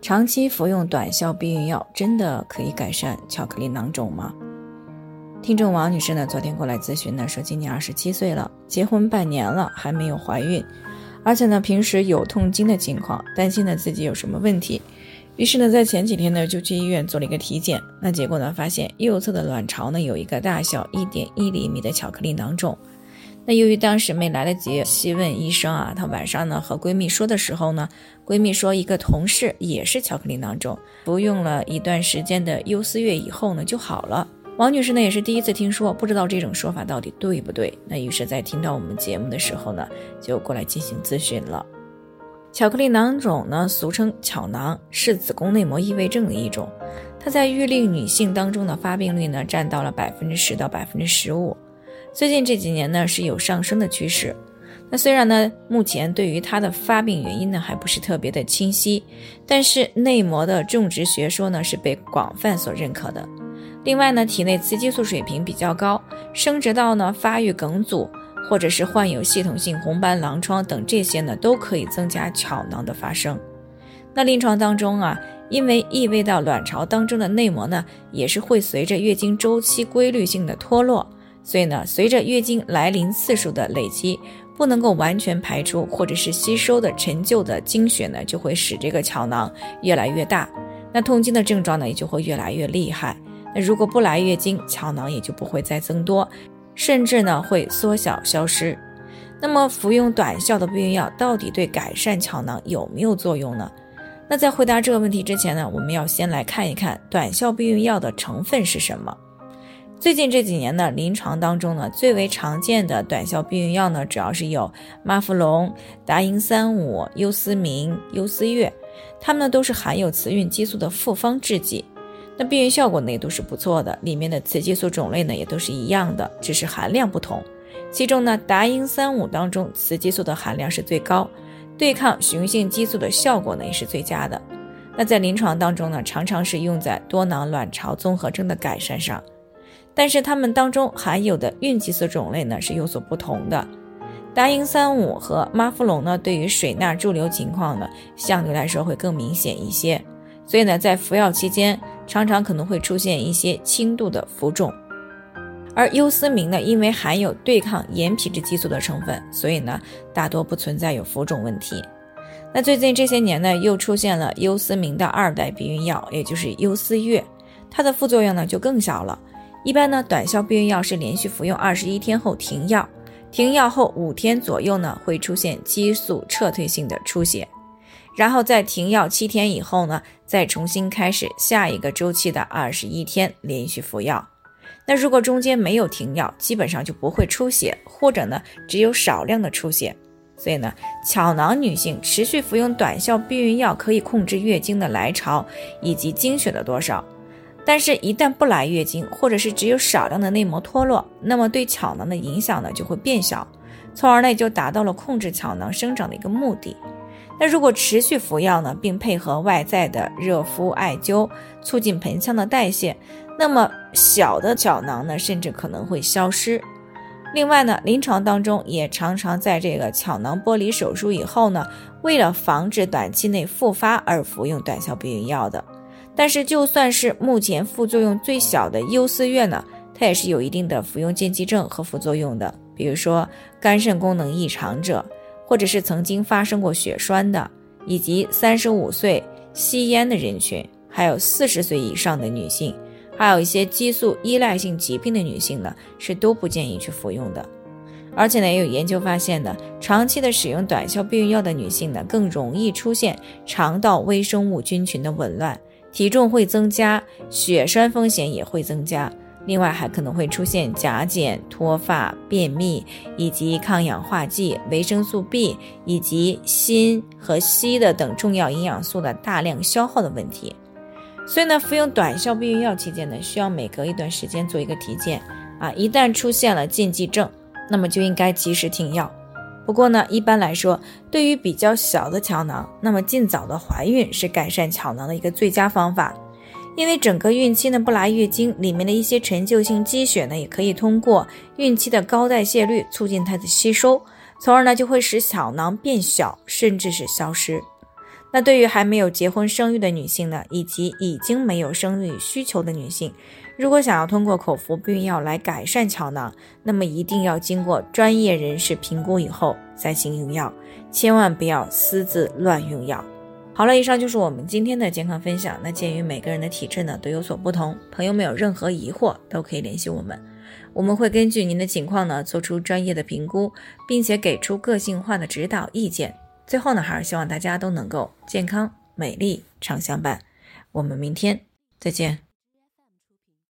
长期服用短效避孕药真的可以改善巧克力囊肿吗？听众王女士呢，昨天过来咨询呢，说今年二十七岁了，结婚半年了还没有怀孕，而且呢平时有痛经的情况，担心呢自己有什么问题，于是呢在前几天呢就去医院做了一个体检，那结果呢发现右侧的卵巢呢有一个大小一点一厘米的巧克力囊肿。那由于当时没来得及细问医生啊，她晚上呢和闺蜜说的时候呢，闺蜜说一个同事也是巧克力囊肿，服用了一段时间的优思悦以后呢就好了。王女士呢也是第一次听说，不知道这种说法到底对不对。那于是，在听到我们节目的时候呢，就过来进行咨询了。巧克力囊肿呢，俗称巧囊，是子宫内膜异位症的一种，它在育龄女性当中的发病率呢占到了百分之十到百分之十五。最近这几年呢是有上升的趋势，那虽然呢目前对于它的发病原因呢还不是特别的清晰，但是内膜的种植学说呢是被广泛所认可的。另外呢体内雌激素水平比较高，生殖道呢发育梗阻，或者是患有系统性红斑狼疮等这些呢都可以增加巧囊的发生。那临床当中啊，因为异位到卵巢当中的内膜呢也是会随着月经周期规律性的脱落。所以呢，随着月经来临次数的累积，不能够完全排出或者是吸收的陈旧的经血呢，就会使这个巧囊越来越大。那痛经的症状呢，也就会越来越厉害。那如果不来月经，巧囊也就不会再增多，甚至呢会缩小消失。那么服用短效的避孕药到底对改善巧囊有没有作用呢？那在回答这个问题之前呢，我们要先来看一看短效避孕药的成分是什么。最近这几年呢，临床当中呢，最为常见的短效避孕药呢，主要是有妈富隆、达英三五、优思明、优思悦，它们呢都是含有雌孕激素的复方制剂。那避孕效果呢也都是不错的，里面的雌激素种类呢也都是一样的，只是含量不同。其中呢，达英三五当中雌激素的含量是最高，对抗雄性激素的效果呢也是最佳的。那在临床当中呢，常常是用在多囊卵巢综合征的改善上。但是它们当中含有的孕激素种类呢是有所不同的，达英三五和妈富隆呢对于水钠驻留情况呢相对来说会更明显一些，所以呢在服药期间常常可能会出现一些轻度的浮肿，而优思明呢因为含有对抗盐皮质激素的成分，所以呢大多不存在有浮肿问题。那最近这些年呢又出现了优思明的二代避孕药，也就是优思悦，它的副作用呢就更小了。一般呢，短效避孕药是连续服用二十一天后停药，停药后五天左右呢会出现激素撤退性的出血，然后在停药七天以后呢，再重新开始下一个周期的二十一天连续服药。那如果中间没有停药，基本上就不会出血，或者呢只有少量的出血。所以呢，巧囊女性持续服用短效避孕药可以控制月经的来潮以及经血的多少。但是，一旦不来月经，或者是只有少量的内膜脱落，那么对巧囊的影响呢就会变小，从而呢就达到了控制巧囊生长的一个目的。那如果持续服药呢，并配合外在的热敷、艾灸，促进盆腔的代谢，那么小的巧囊呢，甚至可能会消失。另外呢，临床当中也常常在这个巧囊剥离手术以后呢，为了防止短期内复发而服用短效避孕药的。但是，就算是目前副作用最小的优思悦呢，它也是有一定的服用禁忌症和副作用的。比如说，肝肾功能异常者，或者是曾经发生过血栓的，以及三十五岁吸烟的人群，还有四十岁以上的女性，还有一些激素依赖性疾病的女性呢，是都不建议去服用的。而且呢，也有研究发现呢，长期的使用短效避孕药的女性呢，更容易出现肠道微生物菌群的紊乱。体重会增加，血栓风险也会增加，另外还可能会出现甲减、脱发、便秘，以及抗氧化剂、维生素 B 以及锌和硒的等重要营养素的大量消耗的问题。所以呢，服用短效避孕药期间呢，需要每隔一段时间做一个体检啊，一旦出现了禁忌症，那么就应该及时停药。不过呢，一般来说，对于比较小的巧囊，那么尽早的怀孕是改善巧囊的一个最佳方法。因为整个孕期呢不来月经，里面的一些陈旧性积血呢，也可以通过孕期的高代谢率促进它的吸收，从而呢就会使小囊变小，甚至是消失。那对于还没有结婚生育的女性呢，以及已经没有生育需求的女性，如果想要通过口服避孕药来改善巧囊，那么一定要经过专业人士评估以后再行用药，千万不要私自乱用药。好了，以上就是我们今天的健康分享。那鉴于每个人的体质呢都有所不同，朋友们有任何疑惑都可以联系我们，我们会根据您的情况呢做出专业的评估，并且给出个性化的指导意见。最后呢，还是希望大家都能够健康美丽常相伴。我们明天再见。